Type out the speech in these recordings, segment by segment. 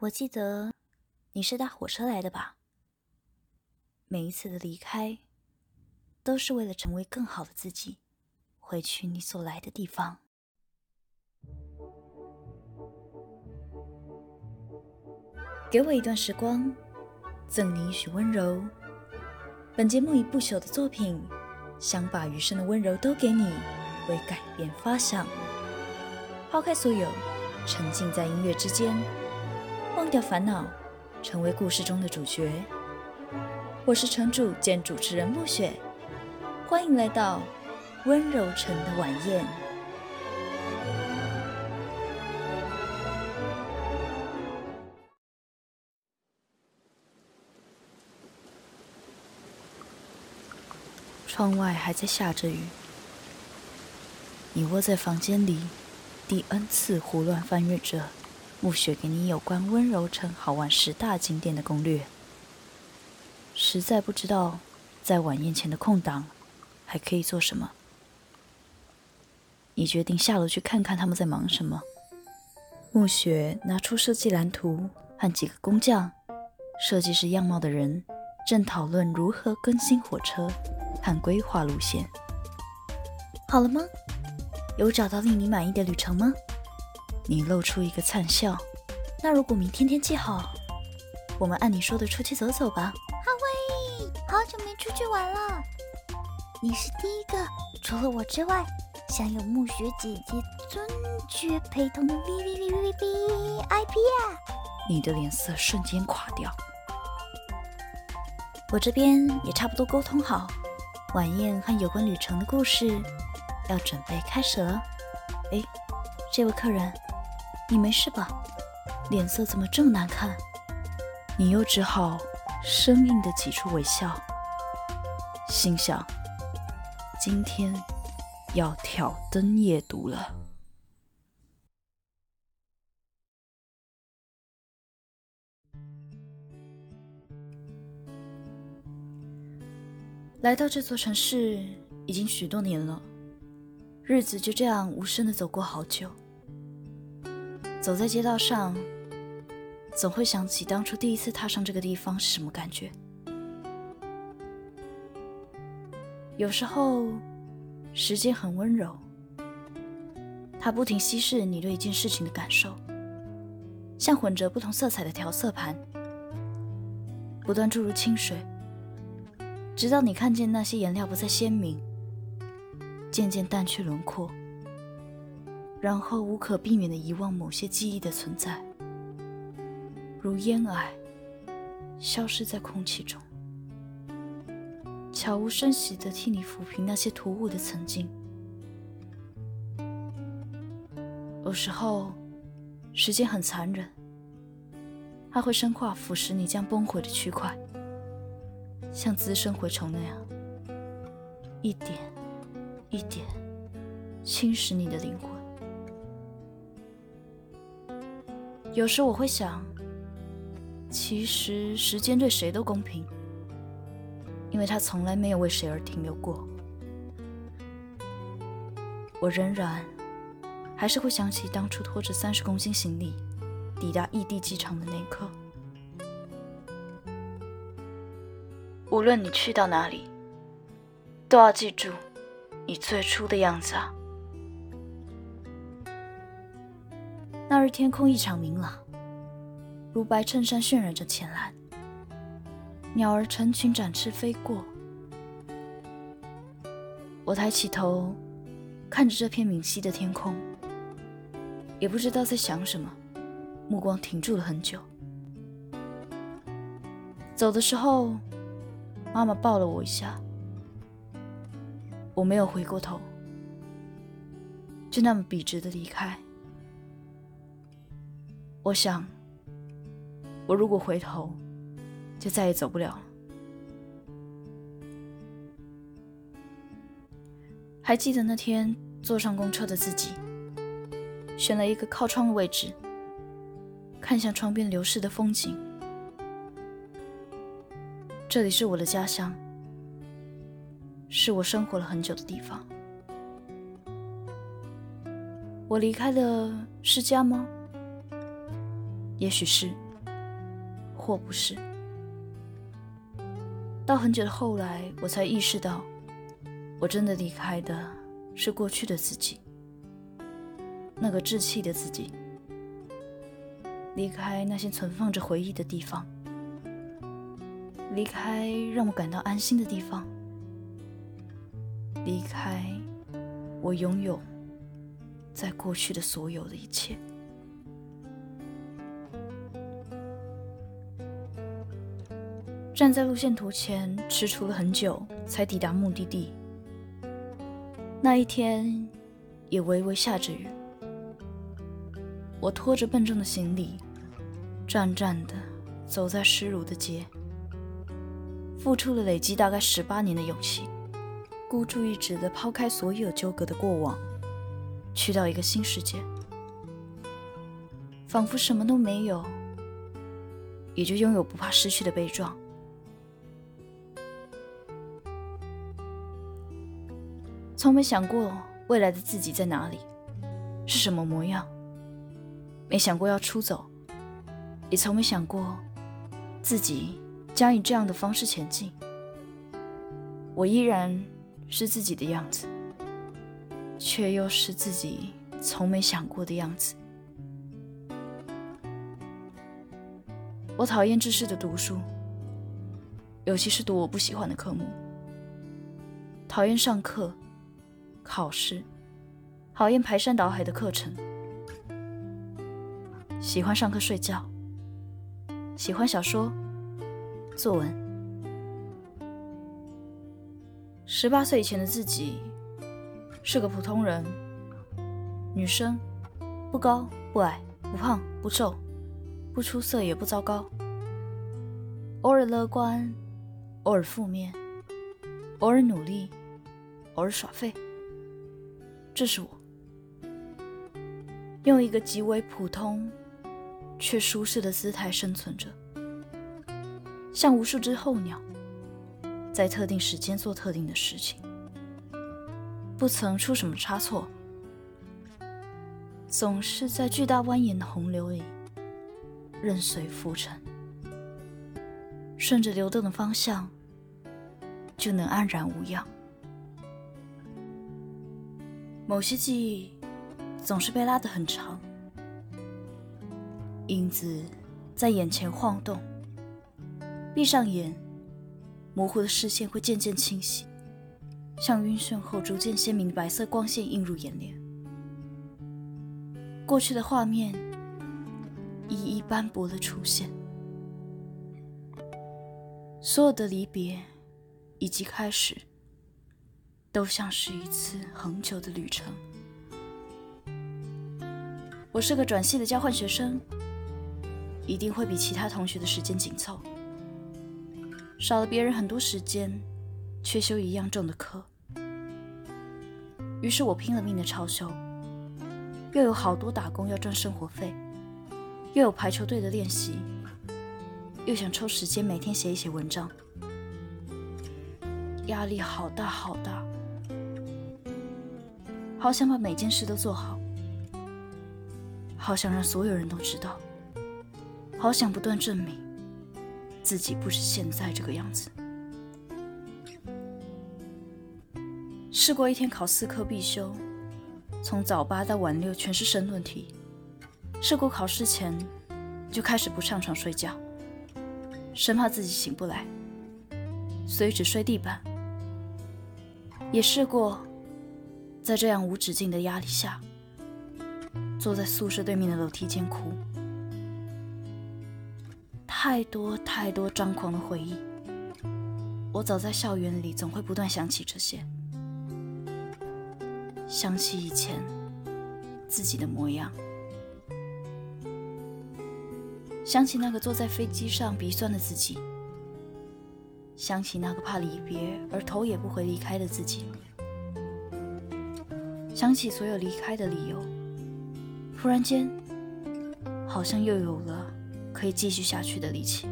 我记得你是搭火车来的吧？每一次的离开，都是为了成为更好的自己，回去你所来的地方。给我一段时光，赠你一许温柔。本节目以不朽的作品，想把余生的温柔都给你，为改变发想。抛开所有，沉浸在音乐之间，忘掉烦恼，成为故事中的主角。我是城主兼主持人暮雪，欢迎来到温柔城的晚宴。窗外还在下着雨，你窝在房间里，第 N 次胡乱翻阅着暮雪给你有关温柔城好玩十大景点的攻略，实在不知道在晚宴前的空档还可以做什么。你决定下楼去看看他们在忙什么。暮雪拿出设计蓝图和几个工匠，设计师样貌的人正讨论如何更新火车。和规划路线，好了吗？有找到令你满意的旅程吗？你露出一个灿笑。那如果明天天气好，我们按你说的出去走走吧。哈喂，好久没出去玩了。你是第一个，除了我之外，享有暮雪姐姐尊爵陪同的 V V V V V I P 啊！你的脸色瞬间垮掉。我这边也差不多沟通好。晚宴和有关旅程的故事要准备开始了。哎，这位客人，你没事吧？脸色怎么这么难看？你又只好生硬的挤出微笑，心想：今天要挑灯夜读了。来到这座城市已经许多年了，日子就这样无声的走过好久。走在街道上，总会想起当初第一次踏上这个地方是什么感觉。有时候，时间很温柔，它不停稀释你对一件事情的感受，像混着不同色彩的调色盘，不断注入清水。直到你看见那些颜料不再鲜明，渐渐淡去轮廓，然后无可避免的遗忘某些记忆的存在，如烟霭，消失在空气中，悄无声息的替你抚平那些突兀的曾经。有时候，时间很残忍，它会深化腐蚀你将崩毁的区块。像滋生蛔虫那样，一点一点侵蚀你的灵魂。有时我会想，其实时间对谁都公平，因为它从来没有为谁而停留过。我仍然还是会想起当初拖着三十公斤行李抵达异地机场的那一刻。无论你去到哪里，都要记住你最初的样子啊！那日天空异常明朗，如白衬衫渲染着浅蓝，鸟儿成群展翅飞过。我抬起头，看着这片明晰的天空，也不知道在想什么，目光停住了很久。走的时候。妈妈抱了我一下，我没有回过头，就那么笔直的离开。我想，我如果回头，就再也走不了。还记得那天坐上公车的自己，选了一个靠窗的位置，看向窗边流逝的风景。这里是我的家乡，是我生活了很久的地方。我离开的是家吗？也许是，或不是。到很久的后来，我才意识到，我真的离开的是过去的自己，那个稚气的自己，离开那些存放着回忆的地方，离开让我感到安心的地方，离开我拥有在过去的所有的一切。站在路线图前，踟蹰了很久，才抵达目的地。那一天，也微微下着雨。我拖着笨重的行李，战战的走在湿漉的街，付出了累积大概十八年的勇气，孤注一掷的抛开所有纠葛的过往，去到一个新世界，仿佛什么都没有，也就拥有不怕失去的悲壮。从没想过未来的自己在哪里，是什么模样。没想过要出走，也从没想过自己将以这样的方式前进。我依然是自己的样子，却又是自己从没想过的样子。我讨厌知识的读书，尤其是读我不喜欢的科目。讨厌上课。考试，讨厌排山倒海的课程，喜欢上课睡觉，喜欢小说、作文。十八岁以前的自己是个普通人，女生，不高不矮，不胖不瘦，不出色也不糟糕，偶尔乐观，偶尔负面，偶尔努力，偶尔耍废。这是我，用一个极为普通却舒适的姿态生存着，像无数只候鸟，在特定时间做特定的事情，不曾出什么差错，总是在巨大蜿蜒的洪流里任随浮沉，顺着流动的方向，就能安然无恙。某些记忆总是被拉得很长，影子在眼前晃动。闭上眼，模糊的视线会渐渐清晰，像晕眩后逐渐鲜明的白色光线映入眼帘。过去的画面一一斑驳地出现，所有的离别以及开始。都像是一次恒久的旅程。我是个转系的交换学生，一定会比其他同学的时间紧凑，少了别人很多时间，却修一样重的课。于是我拼了命的超修，又有好多打工要赚生活费，又有排球队的练习，又想抽时间每天写一写文章，压力好大好大。好想把每件事都做好，好想让所有人都知道，好想不断证明自己不是现在这个样子。试过一天考四科必修，从早八到晚六全是申论题。试过考试前就开始不上床睡觉，生怕自己醒不来，所以只睡地板。也试过。在这样无止境的压力下，坐在宿舍对面的楼梯间哭。太多太多张狂的回忆，我早在校园里总会不断想起这些，想起以前自己的模样，想起那个坐在飞机上鼻酸的自己，想起那个怕离别而头也不回离开的自己。想起所有离开的理由，突然间，好像又有了可以继续下去的力气。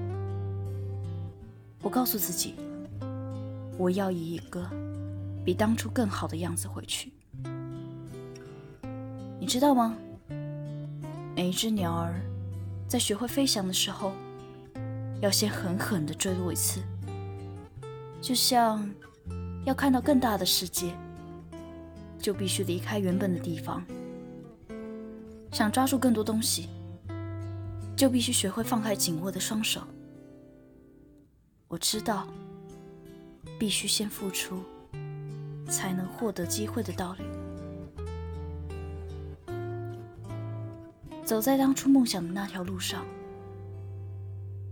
我告诉自己，我要以一个比当初更好的样子回去。你知道吗？每一只鸟儿在学会飞翔的时候，要先狠狠地坠落一次，就像要看到更大的世界，就必须离开原本的地方。想抓住更多东西，就必须学会放开紧握的双手。我知道，必须先付出，才能获得机会的道理。走在当初梦想的那条路上，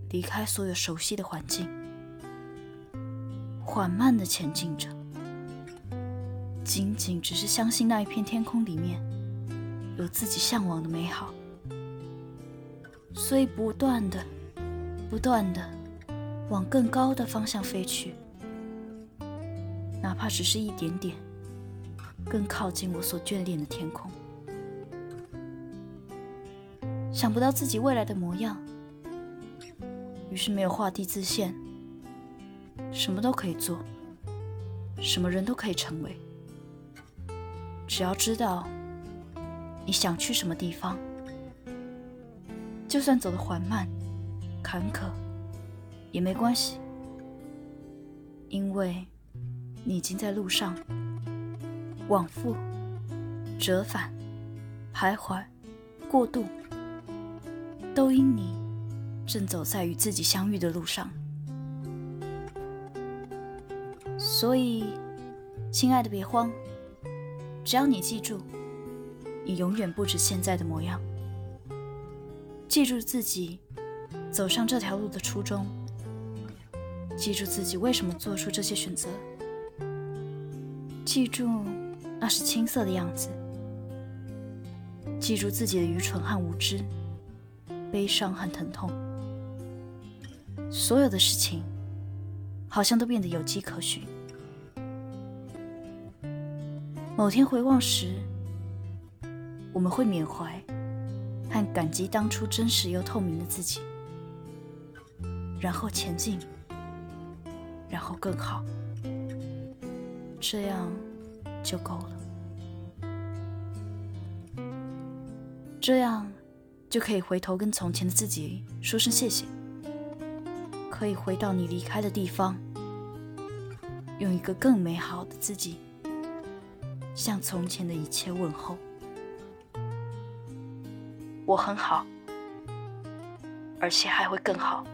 离开所有熟悉的环境，缓慢的前进着，仅仅只是相信那一片天空里面有自己向往的美好，所以不断的、不断的往更高的方向飞去，哪怕只是一点点，更靠近我所眷恋的天空。想不到自己未来的模样，于是没有画地自限，什么都可以做，什么人都可以成为。只要知道你想去什么地方，就算走得缓慢、坎坷也没关系，因为你已经在路上，往复、折返、徘徊、过渡。都因你正走在与自己相遇的路上，所以，亲爱的，别慌。只要你记住，你永远不止现在的模样。记住自己走上这条路的初衷，记住自己为什么做出这些选择，记住那是青涩的样子，记住自己的愚蠢和无知。悲伤和疼痛，所有的事情好像都变得有迹可循。某天回望时，我们会缅怀和感激当初真实又透明的自己，然后前进，然后更好，这样就够了。这样。就可以回头跟从前的自己说声谢谢，可以回到你离开的地方，用一个更美好的自己向从前的一切问候。我很好，而且还会更好。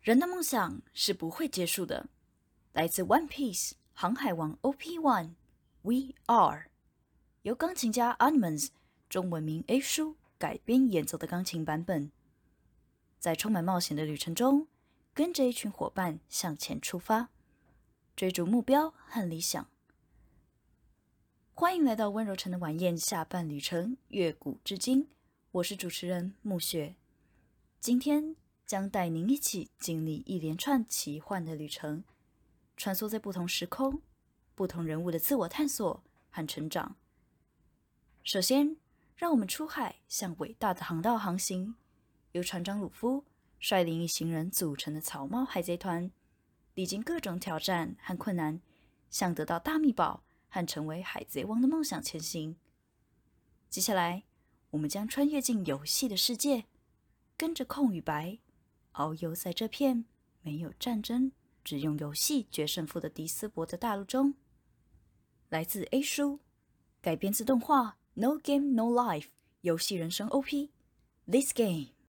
人的梦想是不会结束的。来自《One Piece》航海王 OP One We Are，由钢琴家 Animans 中文名 A 叔改编演奏的钢琴版本。在充满冒险的旅程中，跟着一群伙伴向前出发，追逐目标和理想。欢迎来到温柔城的晚宴下半旅程，乐古至今。我是主持人暮雪，今天将带您一起经历一连串奇幻的旅程，穿梭在不同时空、不同人物的自我探索和成长。首先，让我们出海向伟大的航道航行。由船长鲁夫率领一行人组成的草帽海贼团，历经各种挑战和困难，向得到大秘宝和成为海贼王的梦想前行。接下来，我们将穿越进游戏的世界，跟着空与白，遨游在这片没有战争、只用游戏决胜负的迪斯伯的大陆中。来自 A 书，改编自动画《No Game No Life》游戏人生 OP This Game。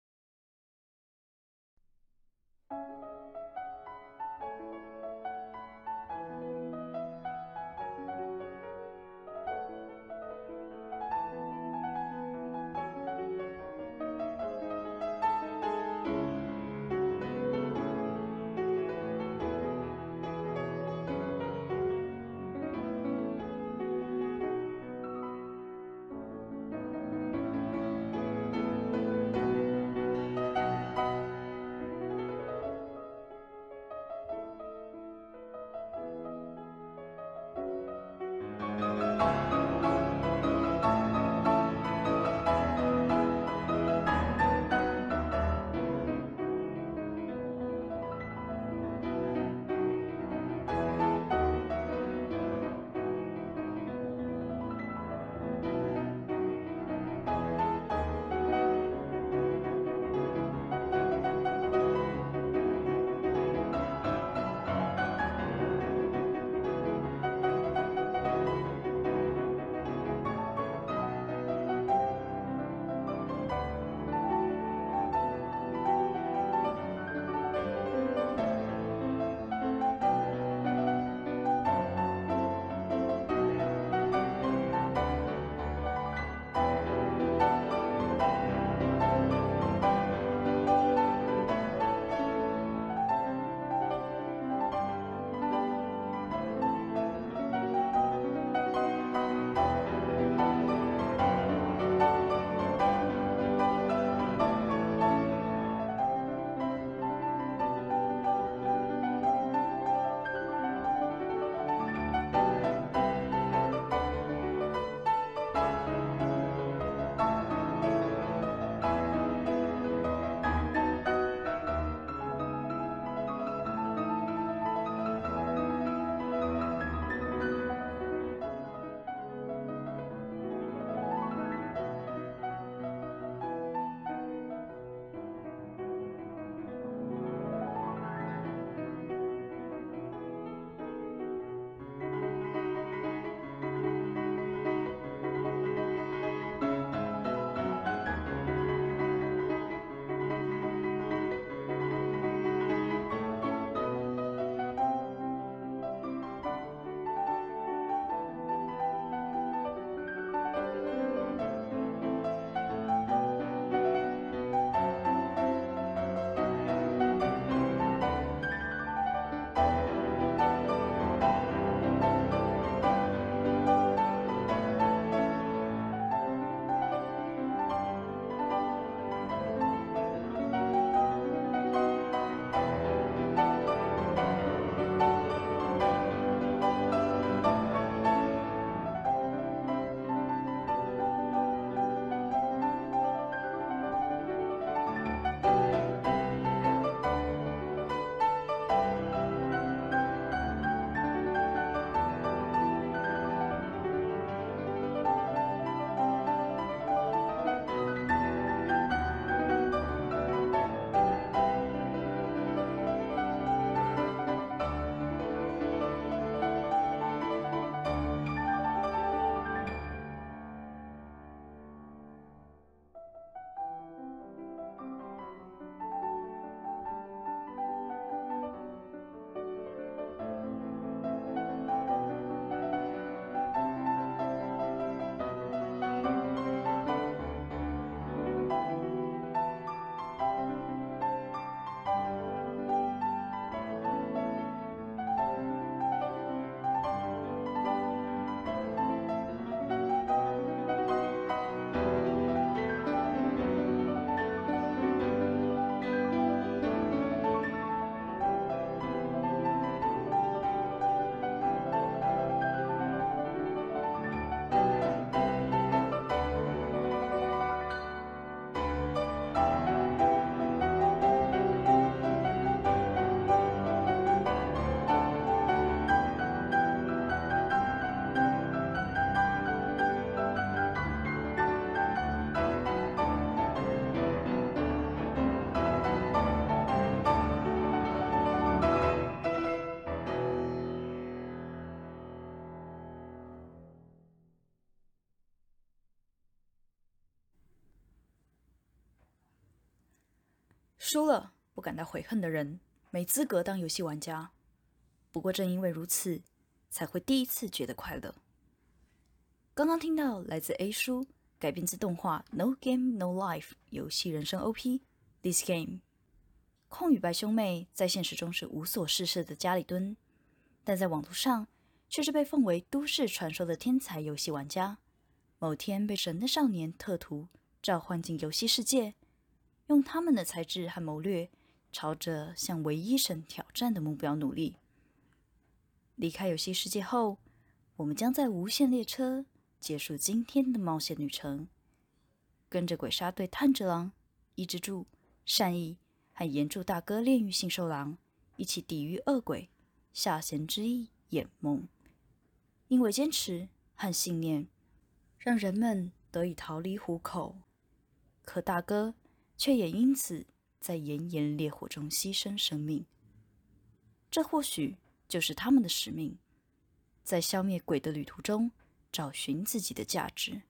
输了不感到悔恨的人，没资格当游戏玩家。不过正因为如此，才会第一次觉得快乐。刚刚听到来自 A 书改编自动画《No Game No Life》游戏人生 OP This Game。空与白兄妹在现实中是无所事事的家里蹲，但在网络上却是被奉为都市传说的天才游戏玩家。某天被神的少年特图召唤进游戏世界，用他们的才智和谋略，朝着向唯一神挑战的目标努力。离开游戏世界后，我们将在无限列车结束今天的冒险旅程，跟着鬼杀队炭治郎、伊之助、善逸和炎柱大哥炼狱杏寿郎一起抵御恶鬼下弦之一魇梦。因为坚持和信念，让人们得以逃离虎口，可大哥却也因此在炎炎烈火中牺牲生命。这或许。就是他们的使命，在消灭鬼的旅途中找寻自己的价值。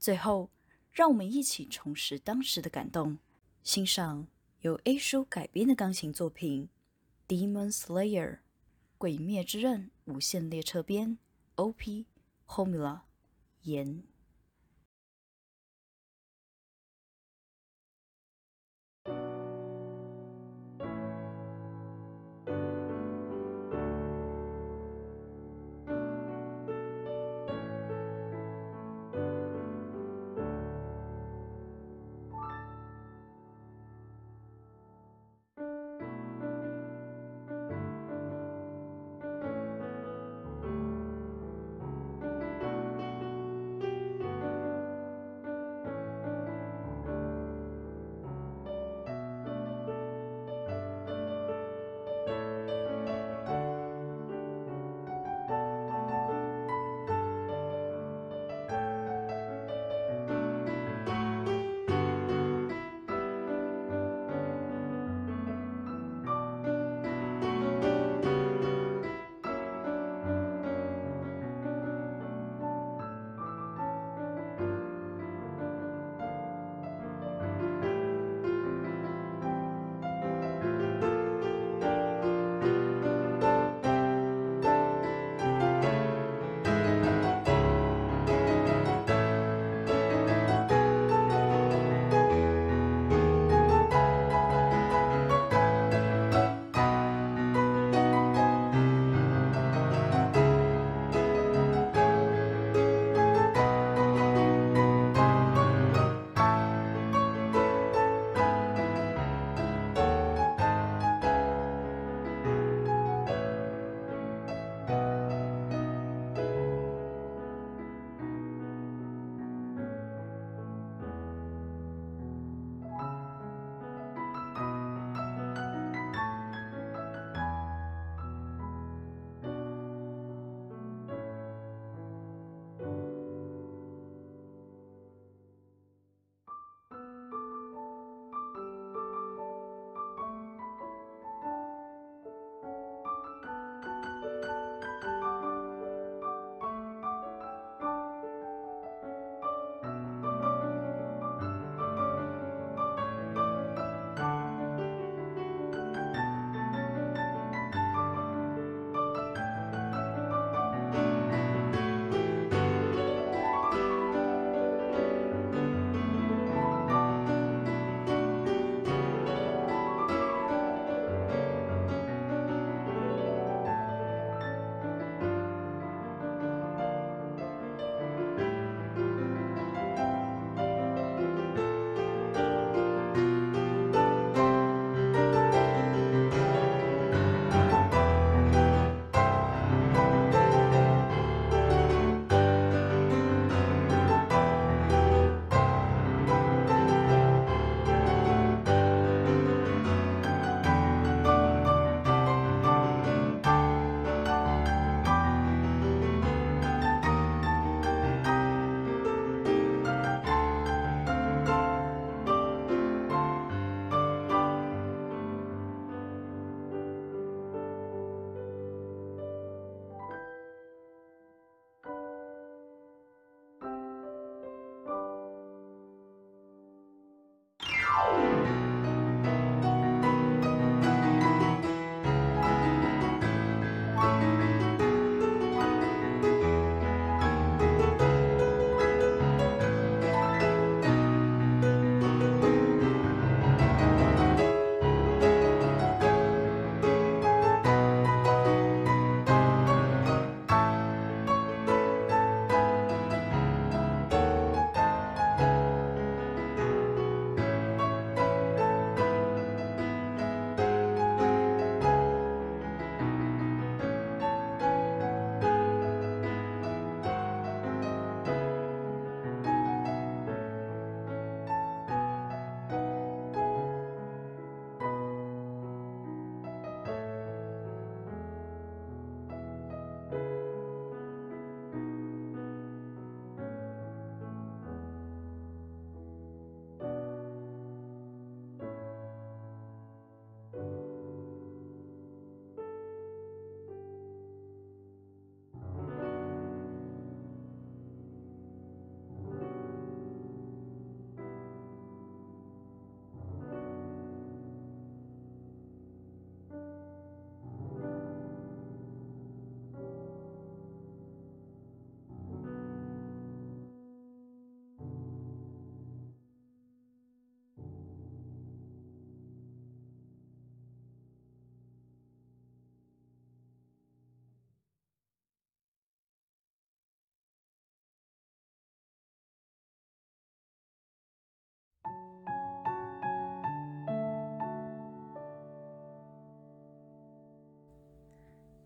最后，让我们一起重拾当时的感动，欣赏由 A 叔改编的钢琴作品《Demon Slayer》鬼灭之刃无限列车篇 OP Homura 炎。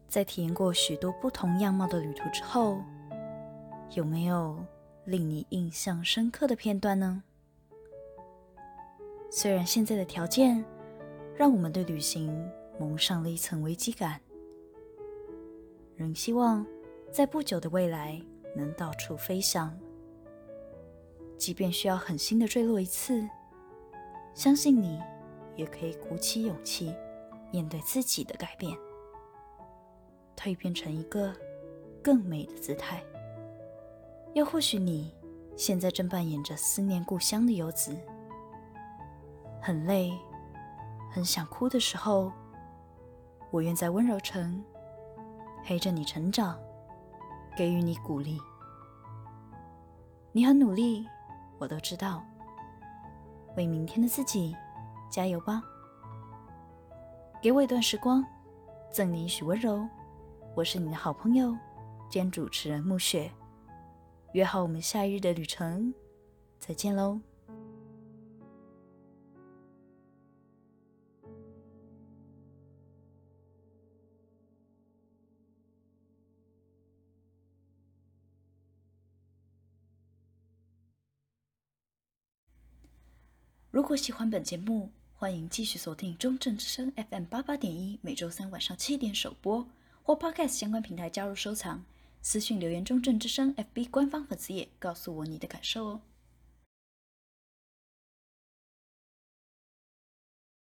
在体验过许多不同样貌的旅途之后，有没有令你印象深刻的片段呢？虽然现在的条件让我们对旅行蒙上了一层危机感，仍希望在不久的未来能到处飞翔。即便需要狠心的坠落一次，相信你也可以鼓起勇气面对自己的改变，蜕变成一个更美的姿态。又或许你现在正扮演着思念故乡的游子，很累，很想哭的时候，我愿在温柔城陪着你成长，给予你鼓励。你很努力，我都知道。为明天的自己加油吧！给我一段时光，赠你一许温柔。我是你的好朋友兼主持人暮雪，约好我们下一日的旅程，再见喽！如果喜欢本节目，欢迎继续锁定中正之声 FM 八八点一，每周三晚上七点首播，或 Podcast 相关平台加入收藏，私信留言中正之声 FB 官方粉丝页，告诉我你的感受哦。